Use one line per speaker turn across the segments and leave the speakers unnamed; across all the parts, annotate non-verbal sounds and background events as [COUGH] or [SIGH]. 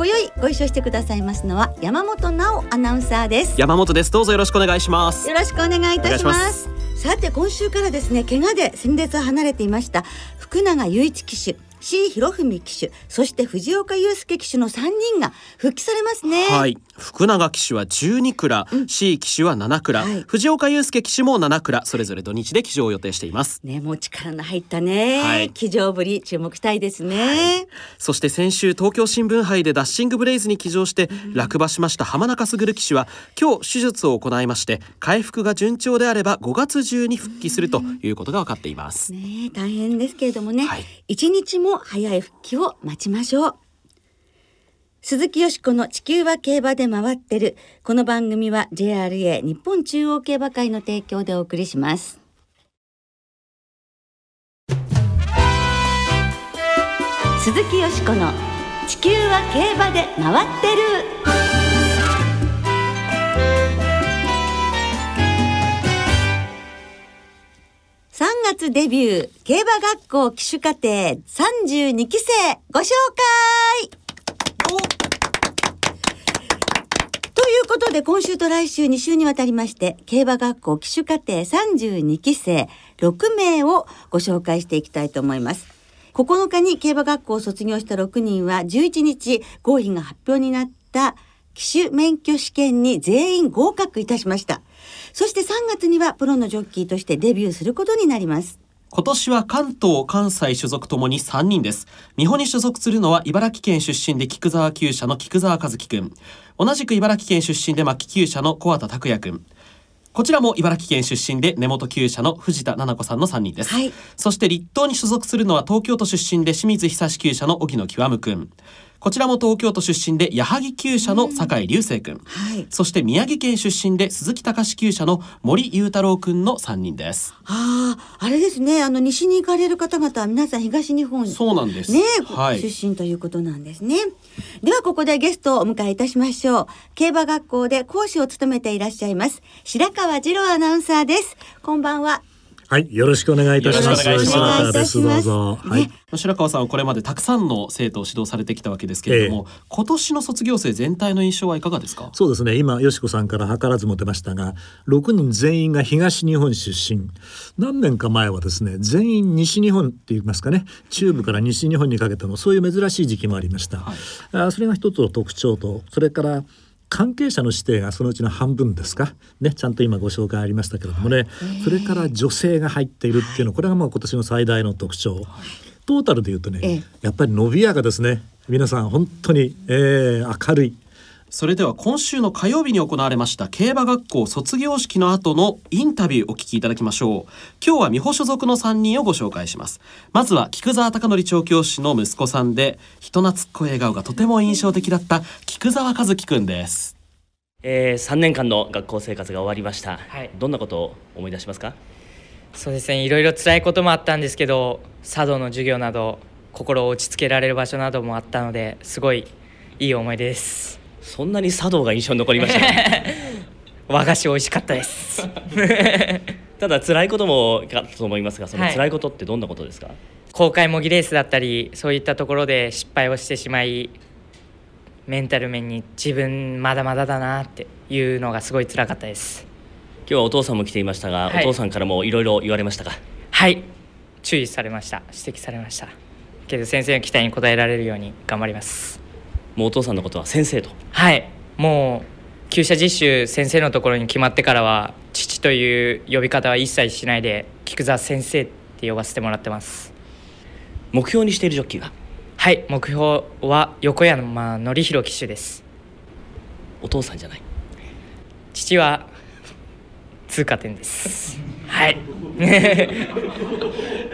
今宵ご一緒してくださいますのは山本直アナウンサーです。
山本です。どうぞよろしくお願いします。
よろしくお願いいたします。さて今週からですね怪我で戦列を離れていました福永雄一騎手 C 博文騎手そして藤岡祐介騎手の3人が復帰されますね。
はい。福永騎手は12蔵、うん、C 騎手は7蔵、はい、藤岡祐介騎手も7蔵それぞれ土日で騎乗を予定しています。
ねもう力の入ったね、はい、騎乗ぶり注目したいですね、はい、
そして先週東京新聞杯でダッシングブレイズに騎乗して落馬しました浜中卓騎手は今日手術を行いまして回復が順調であれば5月中に復帰するということが分かっています。
ね大変ですけれどもね、はい、1日もも早い復帰を待ちましょう鈴木よしこの地球は競馬で回ってる。この番組は JRA 日本中央競馬会の提供でお送りします。鈴木よしこの地球は競馬で回ってる。3月デビュー競馬学校騎手課程32期生ご紹介ということで今週と来週2週にわたりまして競馬学校騎手課程32期生6名をご紹介していきたいと思います。9日に競馬学校を卒業した6人は11日合否が発表になった騎手免許試験に全員合格いたしました。そして3月にはプロのジョッキーとしてデビューすることになります。
今年は関東、関西所属ともに3人です。美穂に所属するのは茨城県出身で菊沢厩舎の菊沢和樹くん。同じく茨城県出身で牧厩舎の小畑拓也くん。こちらも茨城県出身で根本厩舎の藤田奈々子さんの3人です、はい、そして立東に所属するのは東京都出身で清水久志厩舎の荻野極くんこちらも東京都出身で矢作厩舎の酒井隆生君、はい、そして宮城県出身で鈴木隆厩舎の森裕太郎君の3人です。
あああれですね。あの西に行かれる方々は皆さん東日本
そうなんです。
ね、はい、出身ということなんですね。ではここでゲストをお迎えいたしましょう。競馬学校で講師を務めていらっしゃいます白川次郎アナウンサーです。こんばんは
はい、よろしくお願いいたします。白川です。どうぞ。はい。
白川さんはこれまでたくさんの生徒を指導されてきたわけですけれども、えー、今年の卒業生全体の印象はいかがですか？
そうですね。今よしこさんから図らずも出ましたが、6人全員が東日本出身。何年か前はですね、全員西日本って言いますかね、中部から西日本にかけてのそういう珍しい時期もありました。はい、あそれが一つの特徴と、それから関係者の指定がそのうちの半分ですか、ね、ちゃんと今ご紹介ありましたけれどもね、それから女性が入っているっていうのこれがまあ今年の最大の特徴。トータルで言うとね、やっぱり伸びやかですね。皆さん本当に、えー、明るい
それでは今週の火曜日に行われました競馬学校卒業式の後のインタビューお聞きいただきましょう。今日は美穂所属の3人をご紹介します。まずは菊沢貴則調教師の息子さんで人懐っこい笑顔がとても印象的だった菊沢和樹くんです。
えー、3年間の学校生活が終わりました、はい、どんなことを思い出しますか？
そうですね。いろいろ辛いこともあったんですけど茶道の授業など心を落ち着けられる場所などもあったのですごいいい思い出です
そんなに茶道が印象に残りました、ね、[LAUGHS]
和菓子美味しかったです。[LAUGHS]
ただ辛いこともかと思いますがその辛いことってどんなことですか、はい、
公開模擬レースだったりそういったところで失敗をしてしまいメンタル面に自分まだまだだなっていうのがすごい辛かったです。
今日はお父さんも来ていましたが、はい、お父さんからもいろいろ言われましたか？
はい。注意されました。指摘されました。けど先生の期待に応えられるように頑張ります
もうお父さんのことは先生と。
はい。もう厩舎実習先生のところに決まってからは父という呼び方は一切しないで菊沢先生って呼ばせてもらってます。
目標にしているジョッキーは
はい。目標は横山典弘騎手です。
お父さんじゃない。
父は通過点です。はい。[LAUGHS]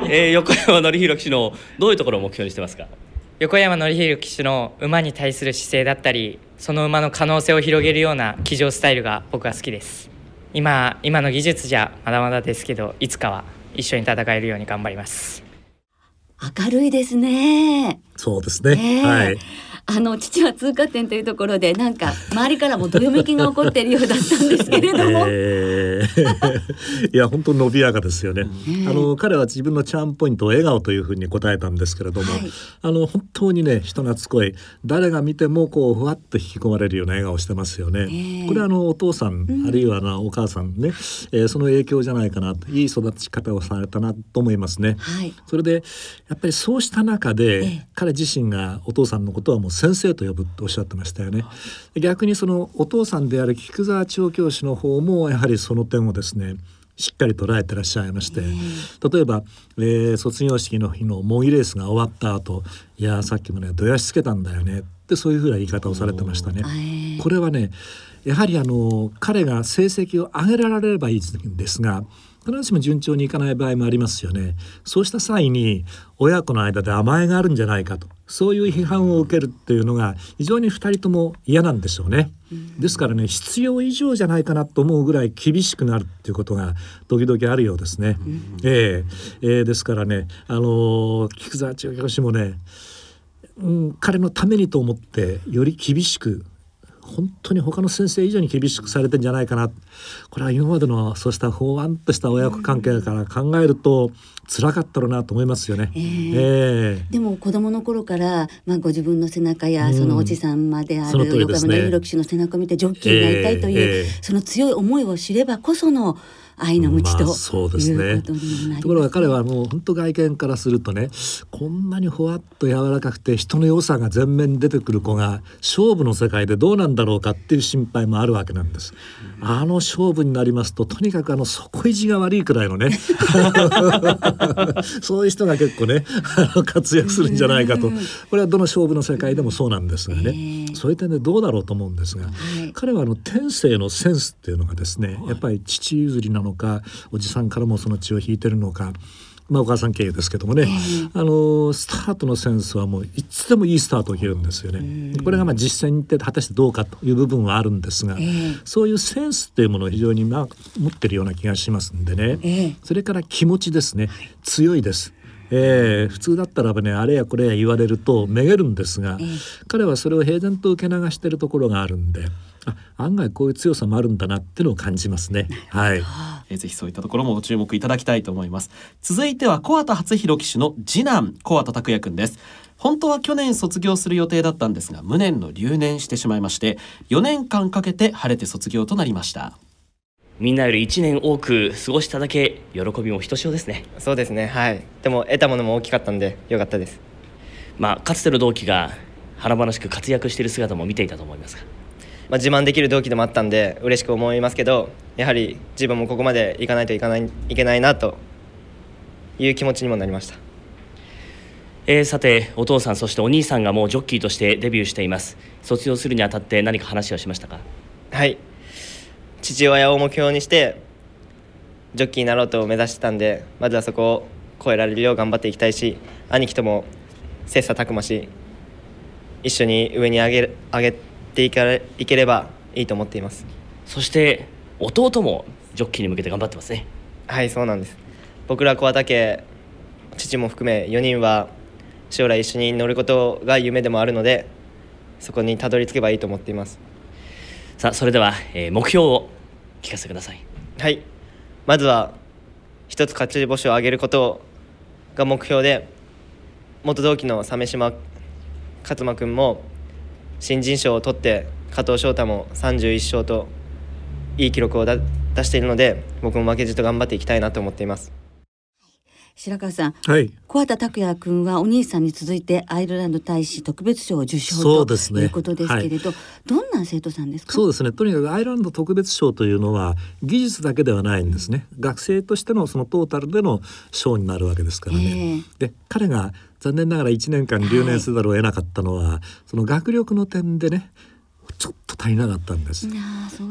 えー、横山典弘騎手のどういうところを目標にしてますか？
横山典弘騎手の馬に対する姿勢だったりその馬の可能性を広げるような騎乗スタイルが僕は好きです今今の技術じゃまだまだですけどいつかは一緒に戦えるように頑張ります
明るいですね。
そうですね。
ねえ
はい。
あの父は通過点というところでなんか周りからもどよめきが起こっているようだったんですけれども、[LAUGHS]
えー。[LAUGHS] いや本当に伸びやかですよね。あの彼は自分のチャームポイントを笑顔というふうに答えたんですけれども、
はい。
あの本当にね人懐っこい。誰が見てもこうふわっと引き込まれるような笑顔をしてますよね。
ええ
これはあのお父さん、あるいはあのお母さんね、えーその影響じゃないかなと。いい育ち方をされたなと思いますね。
はい。
それでやっぱりそうした中で、
ええ。
彼自身がお父さんのことはもう先生と呼ぶとおっしゃってましたよね。逆にそのお父さんである菊沢調教師の方もやはりその点をですねしっかり捉えてらっしゃいまして、例えば、えー卒業式の日の模擬レースが終わった後いやーさっきもねどやしつけたんだよねってそういうふうな言い方をされてましたね。
ええ
これはねやはりあの彼が成績を上げられればいいんですが必ずしも順調にいかない場合もありますよね。そうした際に親子の間で甘えがあるんじゃないかとそういう批判を受けるっていうのが非常に2人とも嫌なんでしょうね。ですからね必要以上じゃないかなと思うぐらい厳しくなるっていうことが時々あるようですね。ええええですからねあのー菊沢千代師もねうん、彼のためにと思ってより厳しく本当に他の先生以上に厳しくされてんじゃないかな。これは今までのそうしたほわんとした親子関係から考えると辛かったろうなと思いますよね。
え
え。え
でも子供の頃から、まあ、ご自分の背中や、
うん。
そのおじさんまである
通りですね。
横山の弘騎手の背中を見てジョッキーになりたいという、
ええええ。
その強い思いを知ればこその愛の道と、
まあそうですね
と
ころが彼はもう本当外見からするとねこんなにほわっと柔らかくて人の良さが前面に出てくる子が勝負の世界でどうなんだろうかっていう心配もあるわけなんです。あの勝負になりますととにかくあの底意地が悪いくらいのね。[LAUGHS] そういう人が結構ね [LAUGHS] 活躍するんじゃないかと。これはどの勝負の世界でもそうなんですがね、
ええ。
そういう点でどうだろうと思うんですが、
い。
彼はあの天性のセンスっていうのがですねやっぱり父譲りなのかおじさんからもその血を引いてるのか。まあ、お母さん経由ですけどもね、あのスタートのセンスはもういつでもいいスタートを切るんですよね。これがまあ実践にって果たしてどうかという部分はあるんですが、
ええ。
そういうセンスっていうものを非常にまあ持ってるような気がしますんでね、
ええ。
それから気持ちですね。強いです。えー普通だったらばねあれやこれや言われるとめげるんですが、彼はそれを平然と受け流してるところがあるんであ案外こういう強さもあるんだなっていうのを感じますね。[LAUGHS] はい、
えーぜひそういったところもご注目いただきたいと思います。続いては小畑初弘騎手の次男小畑拓也くんです。本当は去年卒業する予定だったんですが無念の留年してしまいまして4年間かけて晴れて卒業となりました。
みんなより1年多く過ごしただけ喜びもひとしおですね。
そうですね。はい。でも得たものも大きかったんでよかったです。
まあかつての同期が華々しく活躍している姿も見ていたと思いますが
まあ、自慢できる同期でもあったんで嬉しく思いますけどやはり自分もここまでいかないといかないいけないなという気持ちにもなりました。
えーさてお父さんそしてお兄さんがもうジョッキーとしてデビューしています。卒業するにあたって何か話をしましたか？
はい。父親を目標にしてジョッキーになろうと目指してたんでまずはそこを超えられるよう頑張っていきたいし兄貴とも切磋琢磨し一緒に上に上げ上げていかれいければいいと思っています。
そして弟もジョッキーに向けて頑張ってますね。
はいそうなんです。僕ら小畑家父も含め4人は将来一緒に乗ることが夢でもあるのでそこにたどり着けばいいと思っています。
さあそれでは、えー目標を聞かせてください。
はい。まずは一つ勝ち星を挙げることが目標で元同期の鮫島勝間君も新人賞を取って加藤翔太も31勝といい記録をだ出しているので僕も負けじと頑張っていきたいなと思っています。
白川さん
はい。
小畑拓也君はお兄さんに続いてアイルランド大使特別賞を受賞と
そうですね。
いうことですけれど、どんな生徒さんですか？
そうですね。とにかくアイルランド特別賞というのは技術だけではないんですね。学生としてのそのトータルでの賞になるわけですからね。で彼が残念ながら1年間留年せざるを得なかったのは、その学力の点でねちょっと足りなかったんです。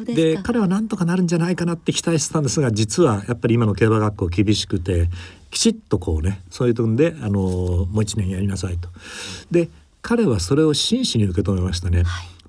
で
彼はなんとかなるんじゃないかなって期待してたんですが実はやっぱり今の競馬学校厳しくてきちっとこうねそういうとんであのもう一年やりなさいと。で彼はそれを真摯に受け止めましたね。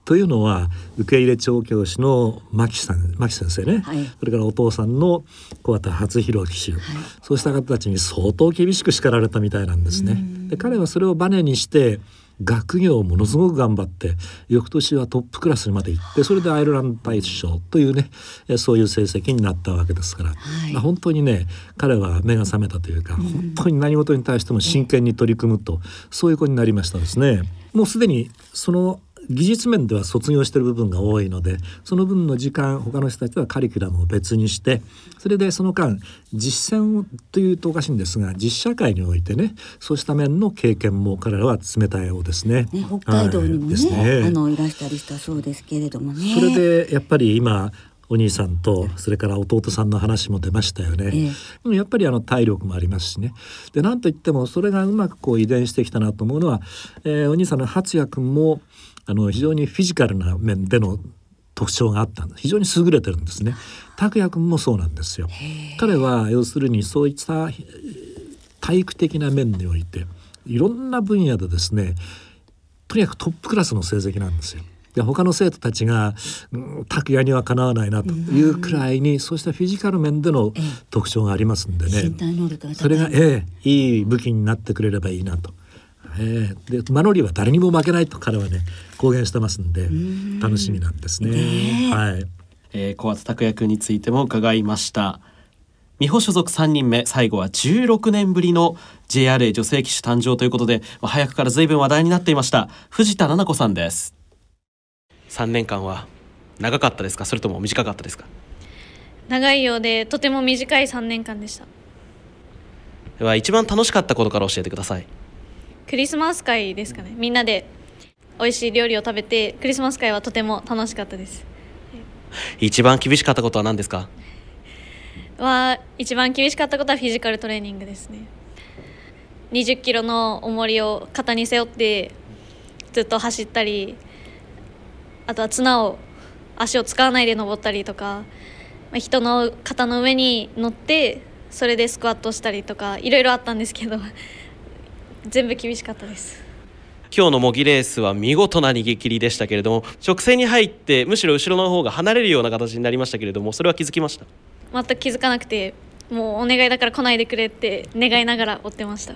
というのは受け入れ調教師の牧さん牧先生ね、
はい。
それからお父さんの小畑初弘騎手、そうした方たちに相当厳しく叱られたみたいなんですね。で彼はそれをバネにして学業をものすごく頑張って翌年はトップクラスにまで行ってそれでアイルランド大賞というねえそういう成績になったわけですから、
はい。
まあ本当にね彼は目が覚めたというか、本当に何事に対しても真剣に取り組むとそういう子になりましたですね。もうすでにその技術面では卒業している部分が多いのでその分の時間他の人たちはカリキュラムを別にしてそれでその間実践というとおかしいんですが実社会においてねそうした面の経験も彼らは詰めたようですね。
ね、北海道にもね,、
はいですね
あのいらしたりしたそうですけれどもね。
それでやっぱり今お兄さんとそれから弟さんの話も出ましたよね。
ええ
やっぱりあの体力もありますしね。でなんといってもそれがうまくこう遺伝してきたなと思うのは、えーお兄さんの初也君もあの非常にフィジカルな面での特徴があったんです非常に優れてるんですね。拓也君もそうなんですよ。彼は要するにそういったえー体育的な面においていろんな分野でですねとにかくトップクラスの成績なんですよ。で他の生徒たちがうん拓也にはかなわないなというくらいにそうしたフィジカル面での特徴がありますんでね
身体能力が高い
それが、ええ、いい武器になってくれればいいなと。ええ、でマノリは誰にも負けないと彼はね公言してますんで楽しみなんですね。はい。
えー、小畑拓也君についても伺いました。美穂所属3人目最後は16年ぶりの JRA 女性騎手誕生ということで、まあ早くから随分話題になっていました。藤田奈々子さんです。3年間は長かったですか？それとも短かったですか？
長いようでとても短い3年間でした。
では一番楽しかったことから教えてください
クリスマス会ですかね。みんなで美味しい料理を食べてクリスマス会はとても楽しかったです。
一番厳しかったことは何ですか？
は一番厳しかったことはフィジカルトレーニングですね。20キロの重りを肩に背負ってずっと走ったりあとは綱を足を使わないで登ったりとかまあ人の肩の上に乗ってそれでスクワットしたりとかいろいろあったんですけど全部厳しかったです。
今日の模擬レースは見事な逃げ切りでしたけれども直線に入ってむしろ後ろの方が離れるような形になりましたけれどもそれは気づきました？
全く気づかなくてもうお願いだから来ないでくれって願いながら追ってました。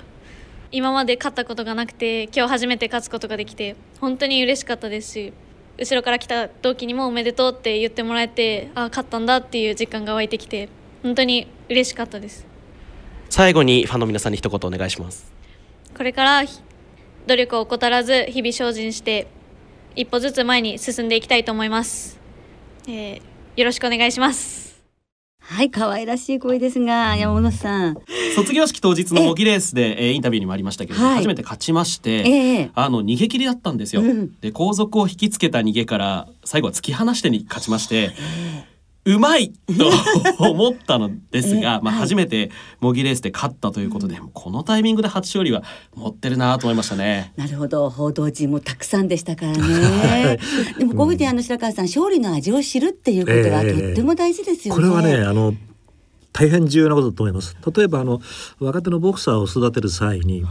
今まで勝ったことがなくて今日初めて勝つことができて本当に嬉しかったですし後ろから来た時にもおめでとうって言ってもらえてあ勝ったんだっていう実感が湧いてきて本当に嬉しかったです。
最後にファンの皆さんに一言お願いします
これからひ努力を怠らず日々精進して一歩ずつ前に進んでいきたいと思います、えーよろしくお願いします。
はい、可愛らしい声ですが、山本さん。
卒業式当日の模擬レースで、えーインタビューにもありましたけれども、
はい。
初めて勝ちまして、
ええ
あの逃げ切りだったんですよ、
うん。
で後続を引きつけた逃げから最後は突き放してに勝ちまして、うまいと [LAUGHS] 思ったのですが、まあ、初めて模擬レースで勝ったということで、このタイミングで初勝利は持ってるなと思いましたね。
なるほど、報道陣もたくさんでしたからね。[LAUGHS] でもこういうふうにあの白川さん、勝利の味を知るっていうことは
ええ。
とっても大事ですよね。
これはねあの大変重要なことだと思います。例えばあの若手のボクサーを育てる際に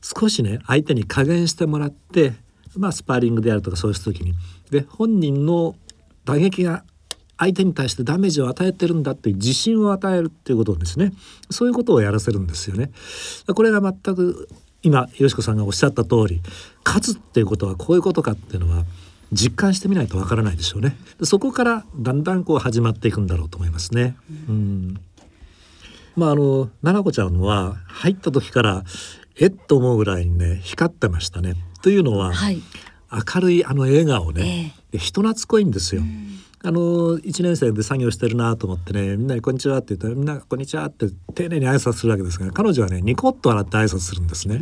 少しね相手に加減してもらってまあスパーリングであるとかそうした時に。で本人の打撃が相手に対してダメージを与えてるんだっていう自信を与えるっていうことですねそういうことをやらせるんですよね。これが全く今よしこさんがおっしゃった通り勝つっていうことはこういうことかっていうのは実感してみないとわからないでしょうね。でそこからだんだんこう始まっていくんだろうと思いますね。うん。まああの奈々子ちゃんは入った時からえっと思うぐらいにね光ってましたね。というのは、
はい。
明るいあの笑顔ね、で人懐っこいんですよ。あの1年生で作業してるなと思ってねみんなに「こんにちは」って言ったらみんな「こんにちは」って丁寧に挨拶するわけですが彼女はねニコッと笑って挨拶するんですね。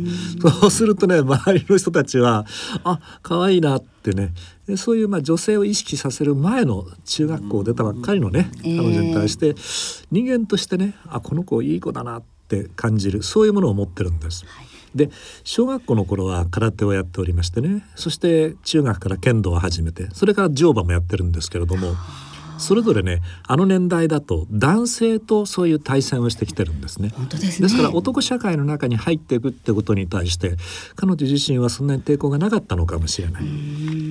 そうするとね周りの人たちは「あ可愛いな」ってねでそういうまあ女性を意識させる前の中学校出たばっかりのね、
ええ
彼女に対して人間としてねあこの子いい子だなって感じるそういうものを持ってるんです。で小学校の頃は空手をやっておりましてねそして中学から剣道を始めてそれから乗馬もやってるんですけれどもそれぞれねあの年代だと男性とそういう対戦をしてきてるんですね。
本当ですね
ですから男社会の中に入っていくってことに対して彼女自身はそんなに抵抗がなかったのかもしれない。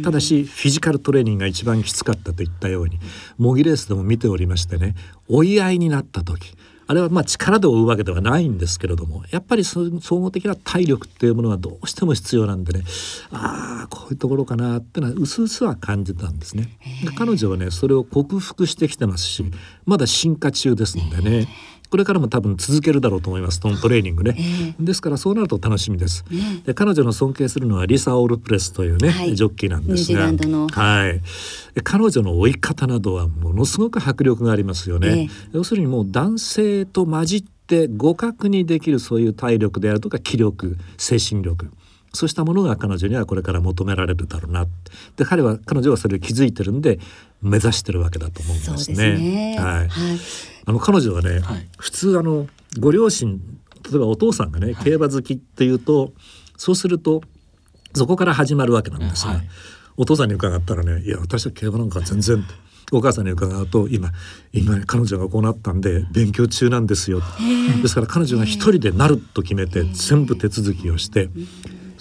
ただしフィジカルトレーニングが一番きつかったといったように模擬レースでも見ておりましてね追い合いになった時あれはまあ力で追うわけではないんですけれどもやっぱりそ総合的な体力っていうものがどうしても必要なんでねああこういうところかなってのは薄々は感じたんですね。で彼女はねそれを克服してきてますしまだ進化中ですんでね。これからも多分続けるだろうと思いますトントレーニングね、ですからそうなると楽しみです、で彼女の尊敬するのはリサ・オールプレスというね、
はい。
ジョッキーなんですが。はい。で彼女の追い方などはものすごく迫力がありますよね、要するにもう男性と混じって互角にできるそういう体力であるとか気力精神力そうしたものが彼女にはこれから求められるだろうな。で彼は彼女はそれを気づいてるんで目指してるわけだと思うんですね。
すね。
はい。
はい。
あの彼女はね、
はい。
普通あのご両親例えばお父さんがね競馬好きっていうと、そうするとそこから始まるわけなんですが、
はい。
お父さんに伺ったらね「いや私は競馬なんか全然」お母さんに伺うと今今彼女がこうなったんで勉強中なんですよですから彼女が一人でなると決めて全部手続きをして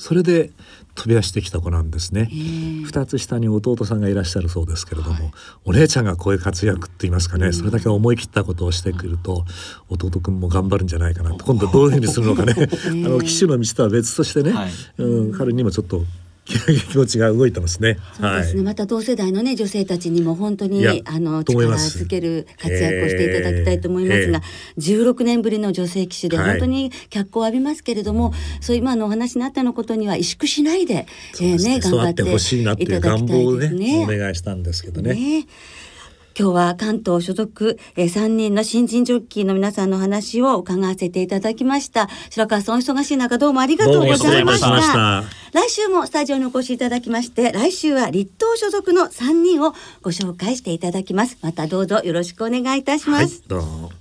それで飛び出してきた子なんですね。二つ下に弟さんがいらっしゃるそうですけれども、お姉ちゃんがこういう活躍って言いますかね、それだけ思い切ったことをしてくると弟くんも頑張るんじゃないかなと。今度どういうふうにするのかね。[LAUGHS] あの騎手の道とは別としてね、
はい。
うん、彼にもちょっと気持ちが動いてますね。
そうですね、また同世代のね女性たちにも本当にあの力
ます
づける活躍をしていただきたいと思いますが、16年ぶりの女性騎手で
はい
本当に脚光を浴びますけれども、そういう今のお話にあったのことには萎縮しないで、えーね頑張ってて
ほしい
ただ
願
きたい
望をね
ですね。
お願いしたんですけどね。
ね今日は関東所属、えー、3人の新人ジョッキーの皆さんの話を伺わせていただきました。白川さんお忙しい中どうもありがとうございました。来週もスタジオにお越しいただきまして来週は立東所属の3人をご紹介していただきます。またどうぞよろしくお願いいたします、
はい、どうも。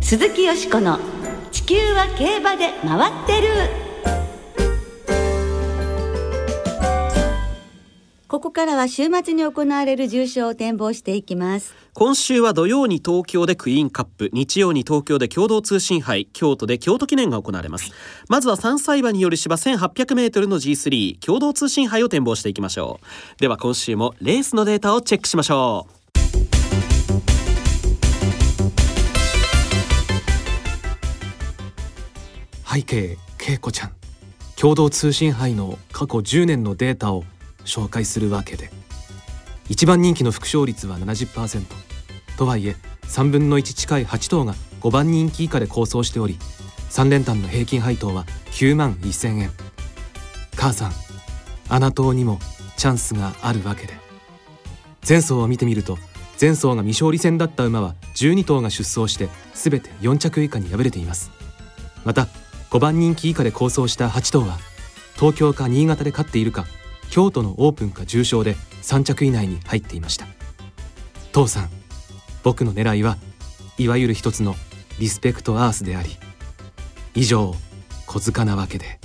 鈴木よしこの地球は競馬で回ってるここからは週末に行われる重賞を展望していきます。
今週は土曜に東京でクイーンカップ日曜に東京で共同通信杯京都で京都記念が行われます。まずは3歳馬による芝 1800m の G3 共同通信杯を展望していきましょう。では今週もレースのデータをチェックしましょう。
背景恵子ちゃん。共同通信杯の過去10年のデータを紹介するわけで。一番人気の副勝率は70%とはいえ3分の1近い8頭が5番人気以下で構想しており3連単の平均配当は9万1000円。母さんあな党にもチャンスがあるわけで。前走を見てみると前走が未勝利戦だった馬は12頭が出走して全て4着以下に敗れています。また5番人気以下で構想した8頭は東京か新潟で勝っているか京都のオープンか重賞で3着以内に入っていました。父さん僕の狙いはいわゆる一つのリスペクトアースであり以上小塚なわけで。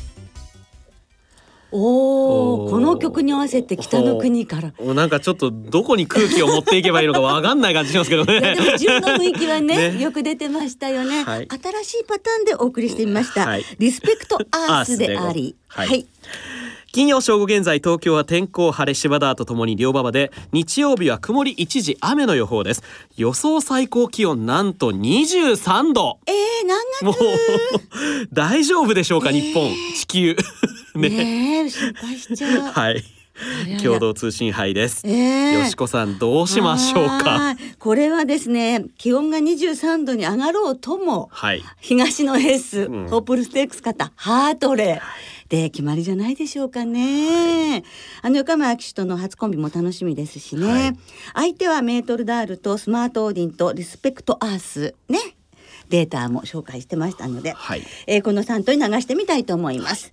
お
お
この曲に合わせて北の国から。
もうなんかちょっとどこに空気を持っていけばいいのかわかんない感じしますけど
いやでも
ね
自分の雰囲気はね [LAUGHS]
ね。
よく出てましたよね、
はい。
新しいパターンでお送りしてみました、
はい。
リスペクトアースであり。
アースではい金曜正午現在東京は天候晴れ芝田とともに両馬場で日曜日は曇り一時雨の予報です。予想最高気温なんと23度。
えー、何
もう大丈夫でしょうか、日本。地球。ね [LAUGHS]
月ねえ心配しちゃう。
はい。共同通信杯です、
えー。
よしこさんどうしましょうか？
はい。これはですね気温が23度に上がろうとも
はい。
東のエース、
うん。
ホープルステークス型ハートレーで決まりじゃないでしょうかね、あの横山騎手との初コンビも楽しみですしね、
はい。
相手はメートルダールとスマートオーディンとリスペクトアースね。データも紹介してましたので、
はい。
えーこの3頭に流してみたいと思います。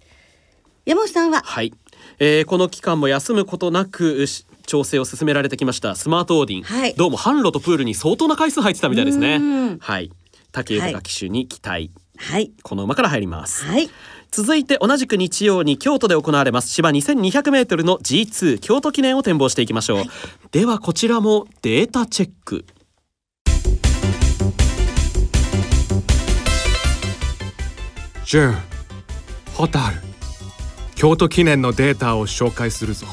山本さんは？
はい、えーこの期間も休むことなくし調整を進められてきましたスマートオーディン、
はい。
どうも販路とプールに相当な回数入ってたみたいですね。
うん。
はい。竹豊騎手に期待。
はい。
この馬から入ります。
はい
続いて同じく日曜に京都で行われます。芝 2200m の G2 京都記念を展望していきましょう、ではこちらもデータチェック。
ジュンホタル。京都記念のデータを紹介するぞ。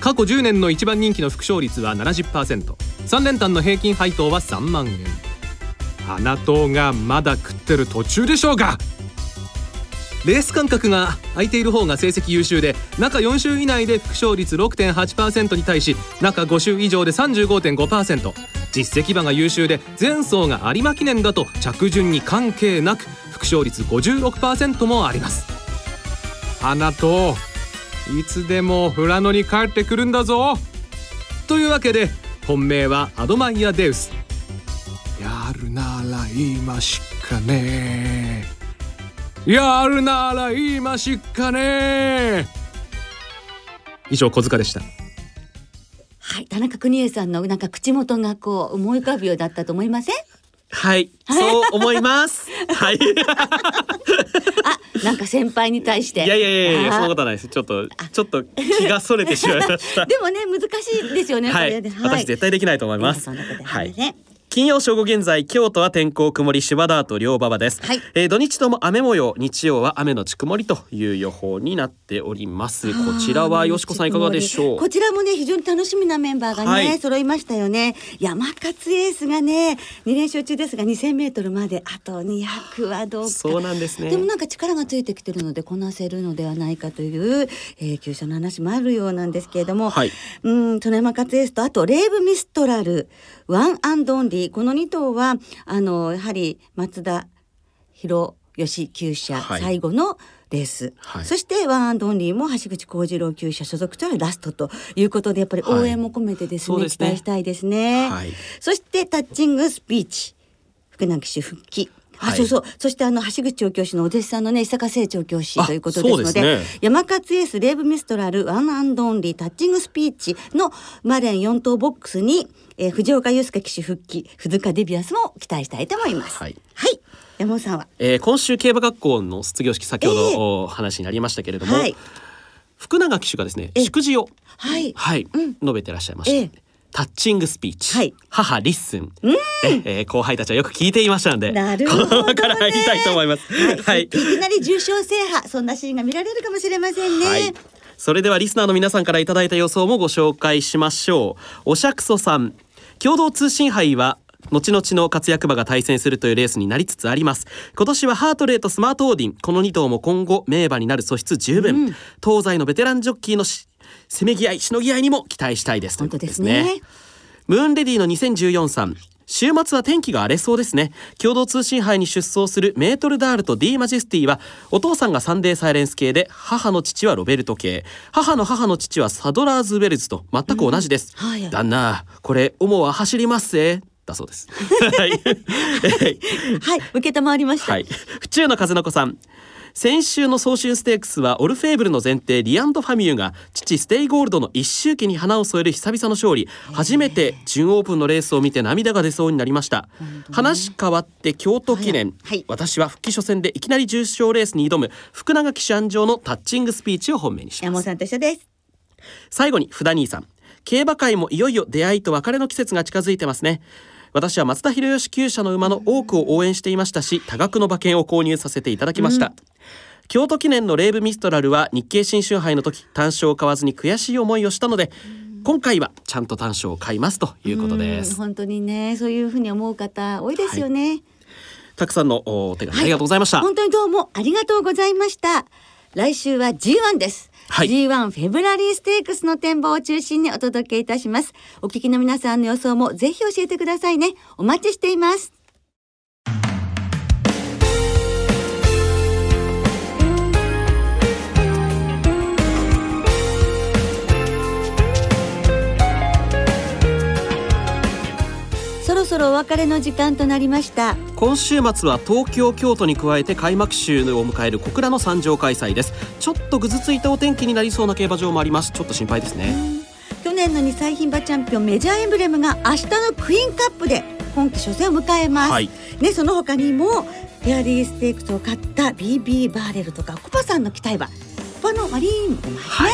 過去10年の一番人気の副勝率は 70%3 連単の平均配当は3万円。花党がまだ食ってる途中でしょうが。レース間隔が空いている方が成績優秀で中4週以内で副勝率6.8%に対し中5週以上で35.5%実績馬が優秀で前走が有馬記念だと着順に関係なく副勝率56%もあります。花といつでも富良野に帰ってくるんだぞ。というわけで本命はアドマイヤ・デウス。やるなら今しかねやるなら今しかね。以上小塚でした。
はい田中邦衛さんのなんか口元がこう思い浮かぶようだったと思いません？
はいそう思います。[LAUGHS] はい。
あなんか先輩に対して。
いやいやいやいやそんなことはないです。ちょっとちょっと気がそれてしまいました。[LAUGHS]
でもね難しいですよね
はい。私絶対できないと思います。
そんなことは
はい。い
ね
金曜正午現在京都は天候曇り芝田と両馬場です、
はい。
えー土日とも雨模様日曜は雨のち曇りという予報になっております。こちらはよしこさんいかがでしょう？
こちらもね非常に楽しみなメンバーがね、
はい。
揃いましたよね。山勝エースがね2連勝中ですが2000メートルまであと200はどうか。
そうなんですね。
でもなんか力がついてきてるのでこなせるのではないかという、えー、厩舎の話もあるようなんですけれども、
はい。
うんそのヤマカツエースとあとレーブ・ミストラルワンアンドオンリーこの2頭はあのやはり松田博資厩舎
はい。
最後のレース、
はい。
そしてワンアンドオンリーも橋口弘次郎厩舎所属というのはラストということでやっぱり応援も込めてですね,、
はいすね。
期待したいですね、
はい。
そしてタッチングスピーチ。福永騎手復帰あ、
はい。
そうそう。そしてあの橋口調教師のお弟子さんのね伊坂清調教師
あ
ということですので
ね。ヤマ
カツエースレーブミストラルワンアンドオンリータッチングスピーチの馬連4頭ボックスに、えー藤岡祐介騎手復帰スズカデヴィアスも期待したいと思います。
はい。
はい、山本さんは？
えー今週競馬学校の卒業式先ほ
ど、え
え。お話になりましたけれども、
はい。
福永騎手がですね
ええ。
祝辞を
はい。
はい、
うん。
述べてらっしゃいました、
ええ
タッチングスピーチ、
はい。
母リッスン、ええー後輩たちはよく聞いていましたので。
なるほどね。
から入りたいと思います。
はい、い。きなり重賞制覇そんなシーンが見られるかもしれませんね、
はい。それではリスナーの皆さんからいただいた予想もご紹介しましょう。おしゃくそさん、共同通信杯は後々の活躍馬が対戦するというレースになりつつあります。今年はハートレーとスマートオーディン。この2頭も今後名馬になる素質十分、東西のベテランジョッキーのしせめぎ合いしのぎ合いにも期待したいです。という
ですね。
ムーンレディの2014さん。週末は天気が荒れそうですね。共同通信杯に出走するメートルダールと D マジェスティはお父さんがサンデーサイレンス系で母の父はロベルト系。母の母の父はサドラーズウェルズと全く同じです、
うん。はい。
旦那これ主は走りますぜ。だそうです。[LAUGHS] [LAUGHS] はい。
はい。受けたまわりました、
はい。府中の風の子さん。先週の早春ステークスはオルフェーブルの全弟リアンドファミユが父ステイゴールドの一周忌に花を添える久々の勝利。初めて準オープンのレースを見て涙が出そうになりました。話変わって京都記念、
はいはい。
私は復帰初戦でいきなり重賞レースに挑む。福永騎手安城のタッチングスピーチを本命にします。
山本さんと一緒です。
最後に福田兄さん。競馬界もいよいよ出会いと別れの季節が近づいてますね私は松田博義厩舎の馬の多くを応援していましたし多額の馬券を購入させていただきました、京都記念のレーブミストラルは日経新春杯の時単勝を買わずに悔しい思いをしたので今回はちゃんと単勝を買いますということです。
うん本当にねそういうふうに思う方多いですよね、
たくさんのお手紙ありがとうございました、
本当にどうもありがとうございました。来週は G1 です、
はい。
G1 フェブラリーステークスの展望を中心にお届けいたします。お聞きの皆さんの予想もぜひ教えてくださいね。お待ちしています。そろそろお別れの時間となりました。
今週末は東京京都に加えて開幕週を迎える小倉の三条開催です。ちょっとぐずついたお天気になりそうな競馬場もあります。ちょっと心配ですね。
去年の2歳牝馬チャンピオンメジャーエンブレムが明日のクイーンカップで今季初戦を迎えます、
はい。
ね、その他にもフェアリーステークスを買った BB バーレルとかコパさんの期待馬コパのマリーンも出ますね、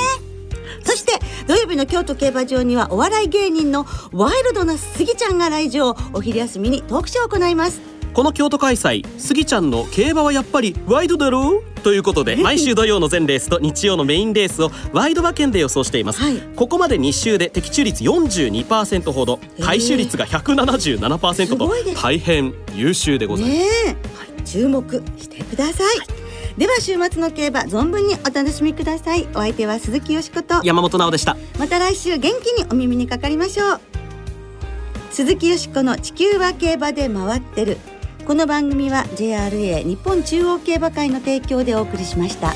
そして土曜日の京都競馬場にはお笑い芸人のワイルドなスギちゃんが来場お昼休みにトークショーを行います。
この京都開催スギちゃんの競馬はやっぱりワイドだろうということで [LAUGHS] 毎週土曜の全レースと日曜のメインレースをワイド馬券で予想しています、
はい。
ここまで2週で的中率42%ほど
えー。
回収率が177%
すごいです。
と大変優秀でございます、
ねえ、注目してください、では週末の競馬存分にお楽しみください。お相手は鈴木よしこと。
山本直でした。
また来週元気にお耳にかかりましょう。鈴木よしこの地球は競馬で回ってる。この番組は JRA 日本中央競馬会の提供でお送りしました。